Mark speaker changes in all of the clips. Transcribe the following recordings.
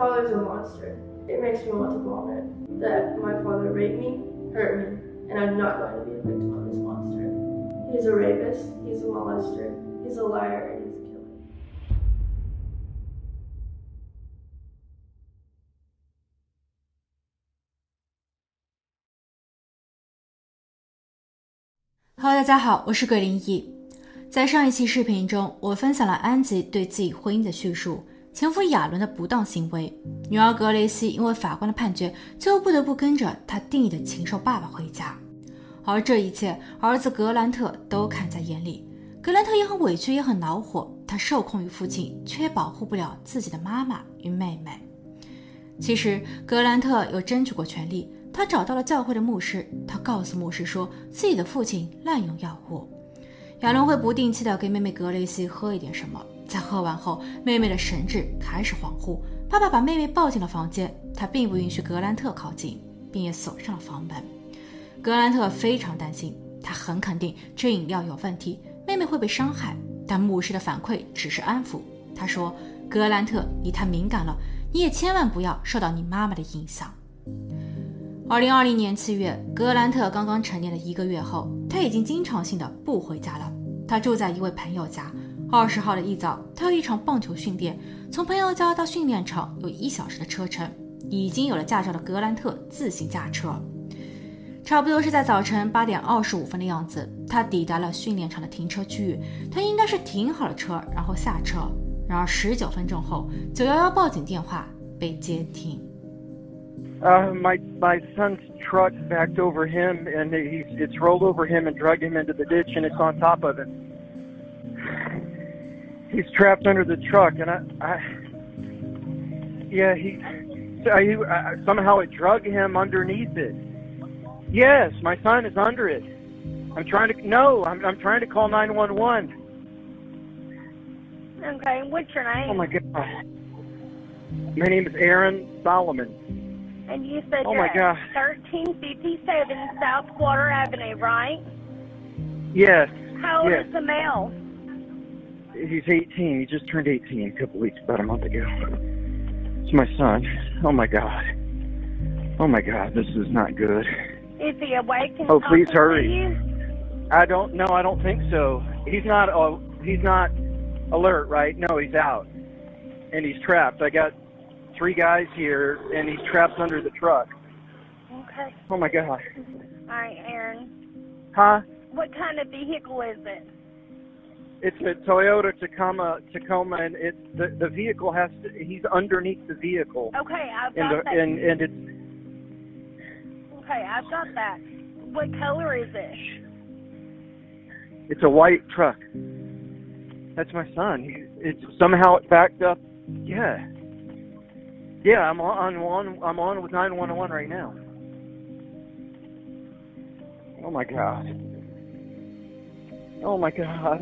Speaker 1: Solomon. My father's a monster. It makes me want to vomit. That my father raped me, hurt me, and I'm not going to be a victim of this monster. He's a rapist, he's a molester, he's a liar, and he's a killer.
Speaker 2: Hello，大家好，我是鬼灵异。在上一期视频中，我分享了安吉对自己婚姻的叙述， 前夫亚伦的不当行为，女儿格雷西因为法官的判决，最后不得不跟着他定义的禽兽爸爸回家。而这一切，儿子格兰特都看在眼里。格兰特也很委屈，也很恼火，他受控于父亲，却保护不了自己的妈妈与妹妹。其实，格兰特有争取过权利。他找到了教会的牧师，他告诉牧师说自己的父亲滥用药物。亚伦会不定期的给妹妹格雷西喝一点什么，在喝完后，妹妹的神智开始恍惚。爸爸把妹妹抱进了房间，他并不允许格兰特靠近，并也锁上了房门。格兰特非常担心，他很肯定这饮料有问题，妹妹会被伤害。但牧师的反馈只是安抚，他说：“格兰特，你太敏感了，你也千万不要受到你妈妈的影响。”二零二零年七月，格兰特刚刚成年的一个月后，他已经经常性的不回家了。他住在一位朋友家。二十号的一早，他有一场棒球训练，从朋友家到训练场有一小时的车程。已经有了驾照的格兰特自行驾车，差不多是在早晨八点二十五分的样子，他抵达了训练场的停车区域。他应该是停好了车，然后下车。然而十九分钟后，九幺幺报警电话被接听。
Speaker 3: Uh, my my son's truck backed over him, and he's it's rolled over him and dragged him into the ditch, and it's on top of him. He's trapped under the truck, and I, I yeah, he, I, I, somehow it drug him underneath it. Yes, my son is under it. I'm trying to no, I'm I'm trying to call nine one one.
Speaker 4: Okay, what's your name?
Speaker 3: Oh my god. My name is Aaron Solomon.
Speaker 4: And you said
Speaker 3: Oh my God.
Speaker 4: 1357 South Water Avenue, right?
Speaker 3: Yes.
Speaker 4: How old
Speaker 3: yes.
Speaker 4: is the male?
Speaker 3: He's 18. He just turned 18 a couple weeks, about a month ago. It's my son. Oh my God. Oh my God, this is not good.
Speaker 4: Is he awake and
Speaker 3: Oh, please hurry. I don't know. I don't think so. He's not. Uh, he's not alert, right? No, he's out, and he's trapped. I got three guys here, and he's trapped under the truck.
Speaker 4: Okay.
Speaker 3: Oh my God.
Speaker 4: All right, Aaron.
Speaker 3: Huh?
Speaker 4: What kind of vehicle is it?
Speaker 3: It's a Toyota Tacoma. Tacoma, and it's the the vehicle has to. He's underneath the vehicle,
Speaker 4: Okay, I've
Speaker 3: and
Speaker 4: got
Speaker 3: the,
Speaker 4: that.
Speaker 3: and and it's
Speaker 4: Okay, I've got that. What color is it?
Speaker 3: it's a white truck. That's my son. He, it's somehow it backed up. Yeah. Yeah, I'm on, I'm on I'm on with 911 right now. Oh my god. Oh my god.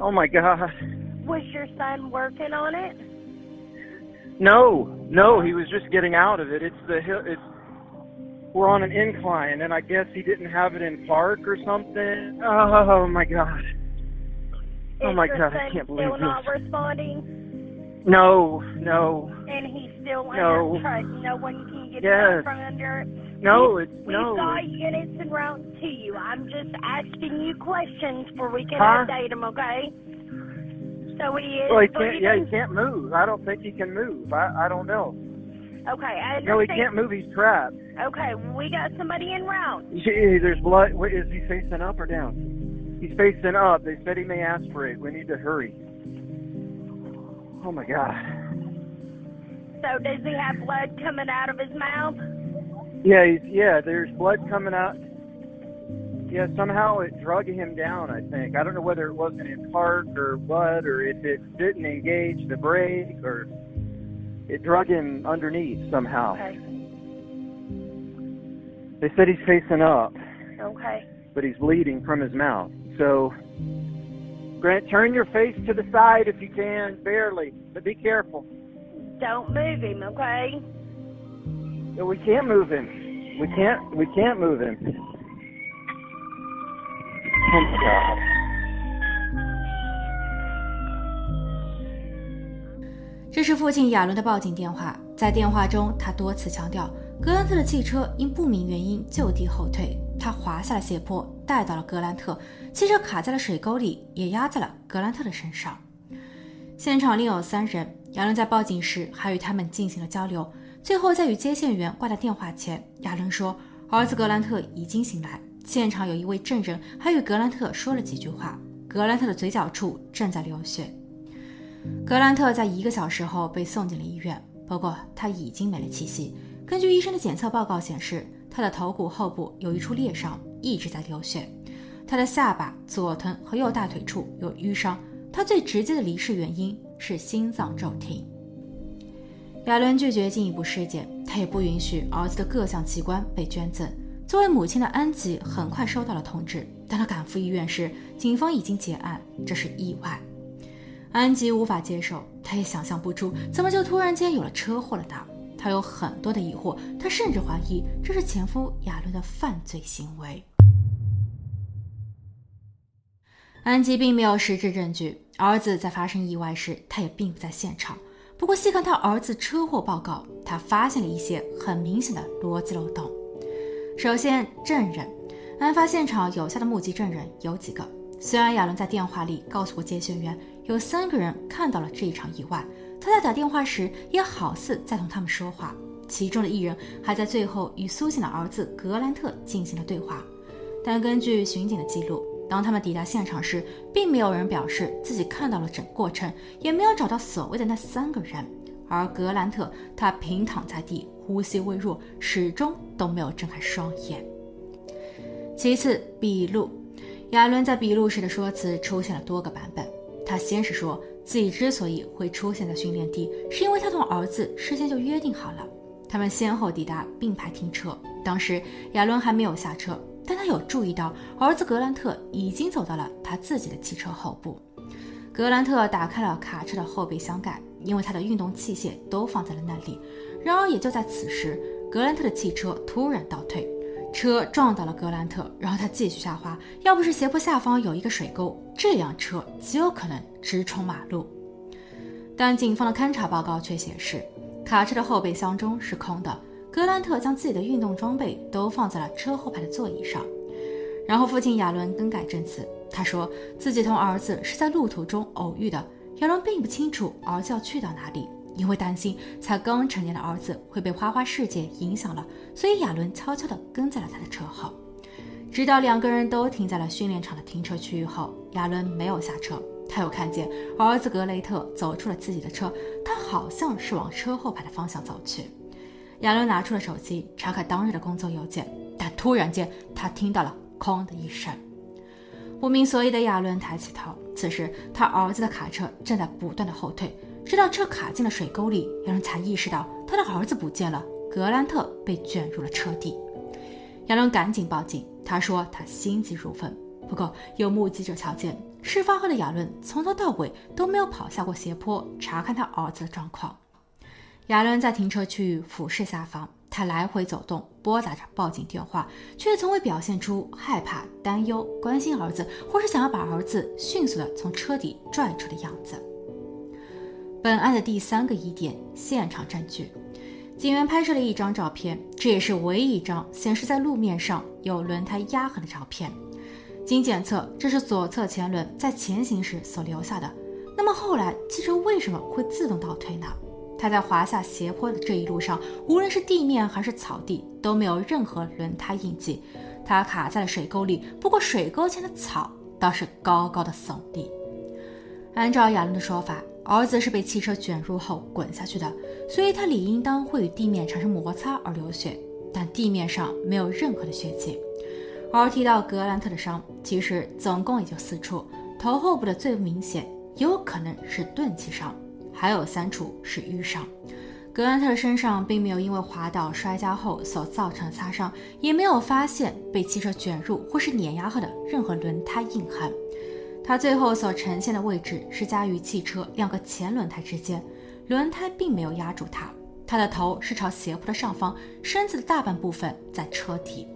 Speaker 3: Oh my god.
Speaker 4: Was your son working on it?
Speaker 3: No, no, he was just getting out of it. It's the hill. It's we're on an incline, and I guess he didn't have it in park or something. Oh my god. Oh my God, I can't believe
Speaker 4: still not
Speaker 3: this.
Speaker 4: responding?
Speaker 3: No, no,
Speaker 4: And he's still
Speaker 3: No.
Speaker 4: under trust. No one can get
Speaker 3: Yes.
Speaker 4: out from under it.
Speaker 3: No. It's
Speaker 4: We've
Speaker 3: no.
Speaker 4: got units en route to you. I'm just asking you questions where we can
Speaker 3: Huh?
Speaker 4: update them, okay? So he is
Speaker 3: Well, he can't. Yeah, he can't move. I don't think he can move. I I don't know.
Speaker 4: Okay, I.
Speaker 3: No, he can't move. He's trapped.
Speaker 4: Okay, we got somebody en route.
Speaker 3: There's blood. Wait, is he facing up or down? He's facing up. They said he may aspirate. We need to hurry. Oh my god.
Speaker 4: So does he have blood coming out of his mouth?
Speaker 3: Yeah, he's, yeah. There's blood coming out. yeah, somehow it drug him down, I think. I don't know whether it wasn't in park or what, or if it didn't engage the brake, or it drug him underneath somehow.
Speaker 4: Okay.
Speaker 3: They said he's facing up,
Speaker 4: Okay.
Speaker 3: but he's bleeding from his mouth. So, Grant, turn your face to the side if you can, barely, but be careful.
Speaker 4: Don't move him, okay?
Speaker 3: We can't move him. We can't. We can't move him.
Speaker 2: 这是父亲亚伦的报警电话。在电话中，他多次强调，格兰特的汽车因不明原因就地后退，他滑下了斜坡，带到了格兰特，汽车卡在了水沟里，也压在了格兰特的身上。现场另有三人，亚伦在报警时还与他们进行了交流。最后，在与接线员挂掉电话前，亚伦说，儿子格兰特已经醒来。现场有一位证人还与格兰特说了几句话，格兰特的嘴角处正在流血。格兰特在一个小时后被送进了医院，不过他已经没了气息。根据医生的检测报告显示，他的头骨后部有一处裂伤，一直在流血。他的下巴、左臀和右大腿处有淤伤。他最直接的离世原因是心脏骤停。亚伦拒绝进一步尸检，他也不允许儿子的各项器官被捐赠。作为母亲的安吉很快收到了通知，当他赶赴医院时，警方已经结案，这是意外。安吉无法接受，他也想象不出怎么就突然间有了车祸了呢？他有很多的疑惑，他甚至怀疑这是前夫亚伦的犯罪行为。安吉并没有实质证据，儿子在发生意外时，他也并不在现场。不过，细看他儿子车祸报告，他发现了一些很明显的逻辑漏洞。首先，证人，案发现场有效的目击证人有几个？虽然亚伦在电话里告诉过接线员，有三个人看到了这一场意外，他在打电话时也好似在同他们说话。其中的一人还在最后与苏醒的儿子格兰特进行了对话。但根据巡警的记录，当他们抵达现场时，并没有人表示自己看到了整过程，也没有找到所谓的那三个人。而格兰特，他平躺在地，呼吸微弱，始终都没有睁开双眼。其次，笔录，亚伦在笔录时的说辞出现了多个版本。他先是说自己之所以会出现在训练地，是因为他同儿子事先就约定好了。他们先后抵达并排停车，当时亚伦还没有下车，但他有注意到儿子格兰特已经走到了他自己的汽车后部。格兰特打开了卡车的后备箱盖，因为他的运动器械都放在了那里。然而，也就在此时，格兰特的汽车突然倒退，车撞到了格兰特，然后他继续下滑。要不是斜坡下方有一个水沟，这辆车极有可能直冲马路。但警方的勘查报告却显示，卡车的后备箱中是空的。格兰特将自己的运动装备都放在了车后排的座椅上。然后，父亲亚伦更改证词，他说自己同儿子是在路途中偶遇的。亚伦并不清楚儿子要去到哪里，因为担心才刚成年的儿子会被花花世界影响了，所以亚伦悄悄地跟在了他的车后。直到两个人都停在了训练场的停车区域后，亚伦没有下车。他又看见儿子格雷特走出了自己的车，他好像是往车后排的方向走去。亚伦拿出了手机查看当日的工作邮件，但突然间他听到了“哐”的一声。不明所以的亚伦抬起头，此时他儿子的卡车正在不断的后退，直到车卡进了水沟里，亚伦才意识到他的儿子不见了，格兰特被卷入了车底。亚伦赶紧报警，他说他心急如焚。不过有目击者瞧见，事发后的亚伦从头到尾都没有跑下过斜坡查看他儿子的状况。亚伦在停车区域俯视下方，他来回走动，拨打着报警电话，却从未表现出害怕、担忧、关心儿子，或是想要把儿子迅速的从车底拽出的样子。本案的第三个疑点：现场证据。警员拍摄了一张照片，这也是唯一一张显示在路面上有轮胎压痕的照片。经检测，这是左侧前轮在前行时所留下的。那么后来汽车为什么会自动倒退呢？它在滑下斜坡的这一路上，无论是地面还是草地，都没有任何轮胎印记。它卡在了水沟里，不过水沟前的草倒是高高的耸立。按照亚伦的说法，儿子是被汽车卷入后滚下去的，所以他理应当会与地面产生摩擦而流血，但地面上没有任何的血迹。而提到格兰特的伤，其实总共也就四处，头后部的最明显，有可能是钝器伤，还有三处是淤伤。格兰特身上并没有因为滑倒摔跤后所造成的擦伤，也没有发现被汽车卷入或是碾压后的任何轮胎印痕。他最后所呈现的位置是夹于汽车两个前轮胎之间，轮胎并没有压住他。他的头是朝斜坡的上方，身子的大半部分在车底。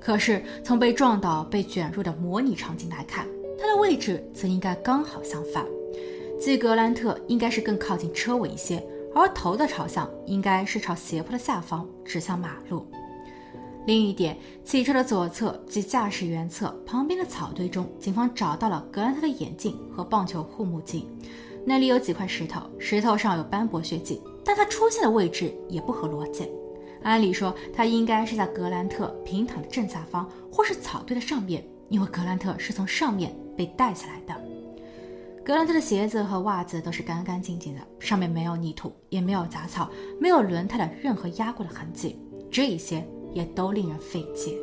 Speaker 2: 可是从被撞倒、被卷入的模拟场景来看，他的位置则应该刚好相反，即格兰特应该是更靠近车尾一些。而头的朝向应该是朝斜坡的下方，指向马路。另一点，汽车的左侧及驾驶员侧旁边的草堆中，警方找到了格兰特的眼镜和棒球护目镜。那里有几块石头，石头上有斑驳血迹，但它出现的位置也不合逻辑。按理说，他应该是在格兰特平躺的正下方，或是草堆的上面，因为格兰特是从上面被带起来的。格兰特的鞋子和袜子都是干干净净的，上面没有泥土，也没有杂草，没有轮胎的任何压过的痕迹，这一些也都令人费解。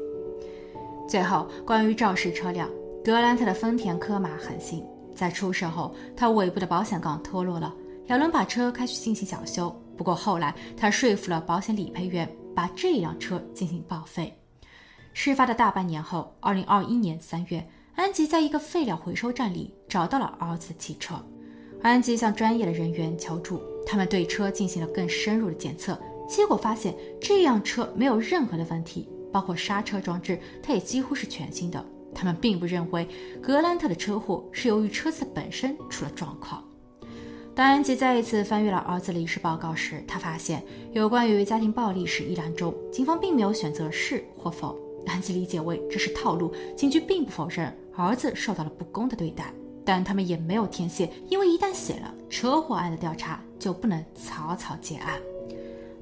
Speaker 2: 最后，关于肇事车辆，格兰特的丰田科马很新，在出事后，他尾部的保险杠脱落了，亚伦把车开去进行小修，不过后来他说服了保险理赔员，把这辆车进行报废。事发的大半年后，二零二一年三月。安吉在一个废料回收站里找到了儿子的汽车，安吉向专业的人员求助，他们对车进行了更深入的检测，结果发现这辆车没有任何的问题，包括刹车装置，它也几乎是全新的。他们并不认为格兰特的车祸是由于车子本身出了状况。当安吉再一次翻阅了儿子离世报告时，他发现有关于家庭暴力史一栏中，警方并没有选择是或否，安吉理解为这是套路。警局并不否认。儿子受到了不公的对待，但他们也没有填写，因为一旦写了，车祸案的调查就不能草草结案。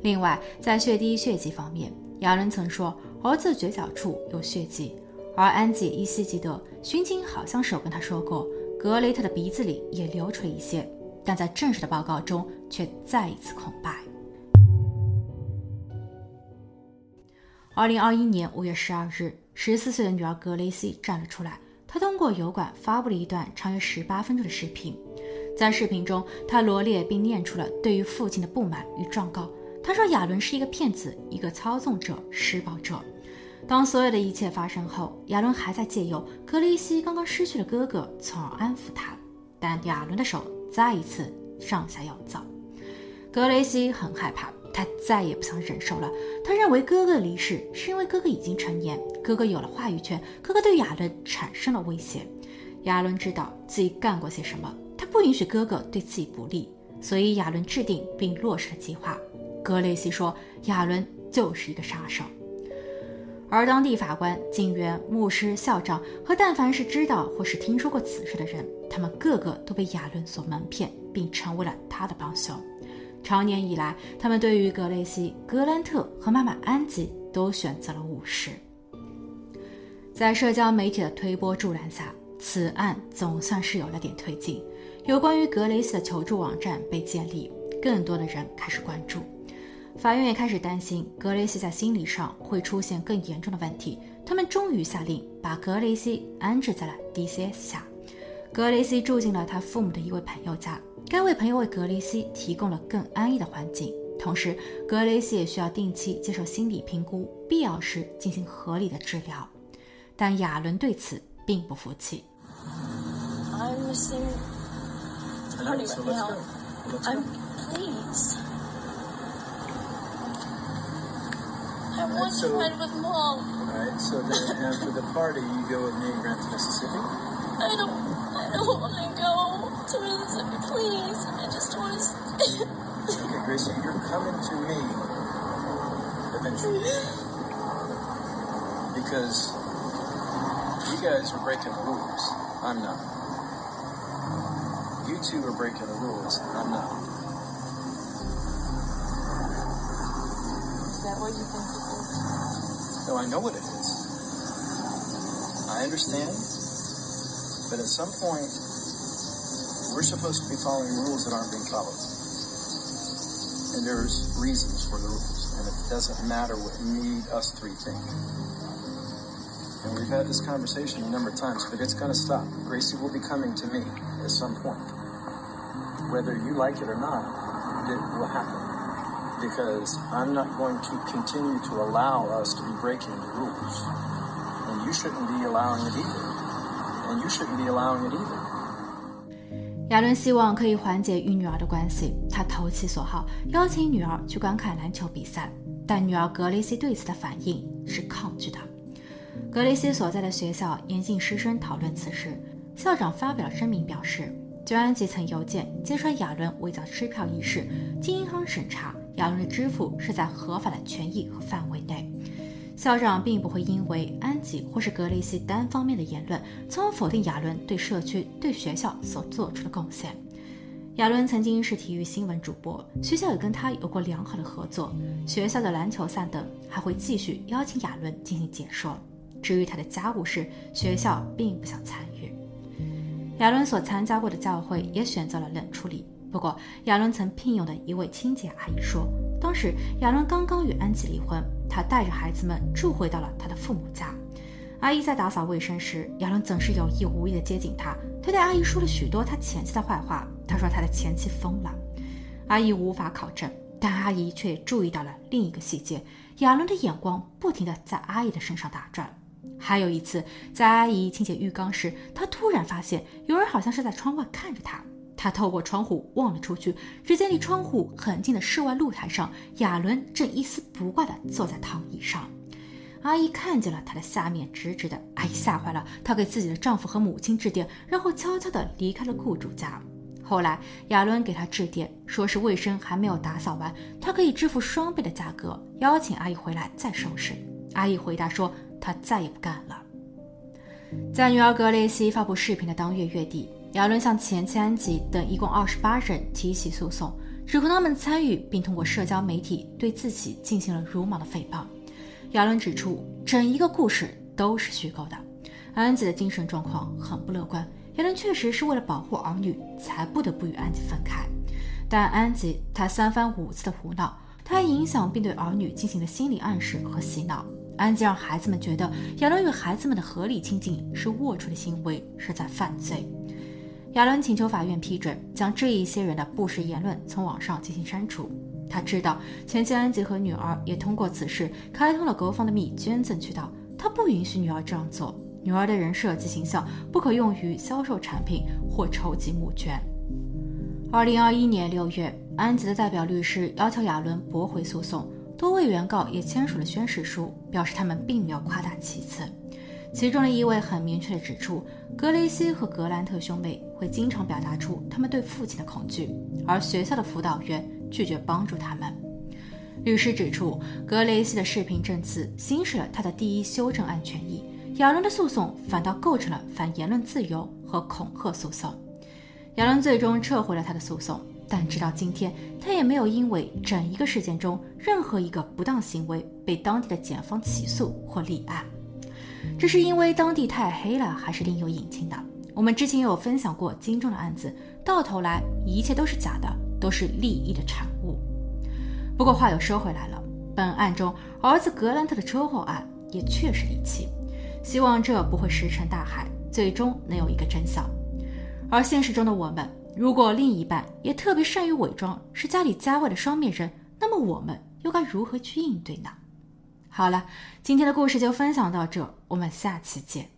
Speaker 2: 另外，在血滴血迹方面，亚伦曾说儿子嘴角处有血迹，而安吉依稀记得巡警好像是有跟他说过，格雷特的鼻子里也流出了一些，但在正式的报告中却再一次空白。二零二一年五月十二日，十四岁的女儿格雷西站了出来。她通过油管发布了一段长约十八分钟的视频，在视频中，他罗列并念出了对于父亲的不满与状告。他说亚伦是一个骗子，一个操纵者、施暴者。当所有的一切发生后，亚伦还在借由格雷西刚刚失去了哥哥，从而安抚他。但亚伦的手再一次上下要走，格雷西很害怕。他再也不想忍受了。他认为哥哥离世是因为哥哥已经成年，哥哥有了话语权，哥哥对亚伦产生了威胁。亚伦知道自己干过些什么，他不允许哥哥对自己不利，所以亚伦制定并落实了计划。格雷西说，亚伦就是一个杀手。而当地法官、警员、牧师、校长和但凡是知道或是听说过此事的人，他们个个都被亚伦所蒙骗，并成为了他的帮凶。长年以来，他们对于格雷西、格兰特和妈妈安吉都选择了无视。在社交媒体的推波助澜下，此案总算是有了点推进。有关于格雷西的求助网站被建立，更多的人开始关注。法院也开始担心格雷西在心理上会出现更严重的问题。他们终于下令把格雷西安置在了 DCS 下。格雷西住进了他父母的一位朋友家。该位朋友为格雷西提供了更安逸的环境，同时格雷西也需要定期接受心理评估，必要时进行合理的治疗。但亚伦对此并不服气。
Speaker 5: I'm missing party right now. I'm please. I want to ride with mom.
Speaker 6: Alright, so then after the party, you go with me and Grant to Mississippi?
Speaker 5: I don't, I don't want to Mississippi, please. I just want to.
Speaker 6: Okay, Gracie, you're coming to me eventually. Because you guys are breaking the rules. I'm not. You two are breaking the rules. I'm not.
Speaker 5: Is that what you think it is?
Speaker 6: No, I know what it is. I understand. But at some point, we're supposed to be following rules that aren't being followed. And there's reasons for the rules. And it doesn't matter what me, us three think. And we've had this conversation a number of times, but it's going to stop. Gracie will be coming to me at some point. Whether you like it or not, it will happen. Because I'm not going to continue to allow us to be breaking the rules. And you shouldn't be allowing it either. And you shouldn't be allowing it either.
Speaker 2: 亚伦希望可以缓解与女儿的关系，他投其所好，邀请女儿去观看篮球比赛。但女儿格雷西对此的反应是抗拒的。格雷西所在的学校严禁师生讨论此事，校长发表了声明表示，就安吉曾邮件揭穿亚伦伪造支票一事，经银行审查，亚伦的支付是在合法的权益和范围内。校长并不会因为安吉或是格雷西单方面的言论，从而否定亚伦对社区、对学校所做出的贡献。亚伦曾经是体育新闻主播，学校也跟他有过良好的合作。学校的篮球赛等还会继续邀请亚伦进行解说。至于他的家务事，学校并不想参与。亚伦所参加过的教会也选择了冷处理。不过，亚伦曾聘用的一位清洁阿姨说，当时亚伦刚刚与安吉离婚。他带着孩子们住回到了他的父母家。阿姨在打扫卫生时，亚伦总是有意无意地接近她。他对阿姨说了许多他前妻的坏话。他说他的前妻疯了。阿姨无法考证，但阿姨却注意到了另一个细节：亚伦的眼光不停地在阿姨的身上打转。还有一次，在阿姨清洁浴缸时，他突然发现有人好像是在窗外看着他。他透过窗户望了出去，只见离窗户很近的室外露台上，亚伦正一丝不挂地坐在躺椅上。阿姨看见了他的下面直直的，阿姨吓坏了，她给自己的丈夫和母亲致电，然后悄悄地离开了雇主家。后来亚伦给她致电，说是卫生还没有打扫完，他可以支付双倍的价格，邀请阿姨回来再收拾。阿姨回答说，她再也不干了。在女儿格雷西发布视频的当月月底。亚伦向前妻安吉等一共二十八人提起诉讼，指控他们参与并通过社交媒体对自己进行了辱骂的诽谤。亚伦指出，整一个故事都是虚构的。安吉的精神状况很不乐观，亚伦确实是为了保护儿女才不得不与安吉分开。但安吉他三番五次的胡闹，他还影响并对儿女进行了心理暗示和洗脑。安吉让孩子们觉得亚伦与孩子们的合理亲近是龌龊的行为，是在犯罪。亚伦请求法院批准将这一些人的不实言论从网上进行删除。他知道前妻安吉和女儿也通过此事开通了 GoFundMe 捐赠渠道，他不允许女儿这样做。女儿的人设及形象不可用于销售产品或筹集募捐。二零二一年六月，安吉的代表律师要求亚伦驳回诉讼，多位原告也签署了宣誓书，表示他们并没有夸大其词。其中的一位很明确地指出，格雷西和格兰特兄妹会经常表达出他们对父亲的恐惧，而学校的辅导员拒绝帮助他们。律师指出，格雷西的视频证词行使了他的第一修正案权益，亚伦的诉讼反倒构成了反言论自由和恐吓诉讼。亚伦最终撤回了他的诉讼，但直到今天，他也没有因为整一个事件中任何一个不当行为被当地的检方起诉或立案。这是因为当地太黑了，还是另有隐情的？我们之前有分享过金钟的案子，到头来一切都是假的，都是利益的产物。不过话又说回来了，本案中儿子格兰特的车祸案也确实离奇，希望这不会石沉大海，最终能有一个真相。而现实中的我们，如果另一半也特别善于伪装，是家里家外的双面人，那么我们又该如何去应对呢？好了，今天的故事就分享到这，我们下期见。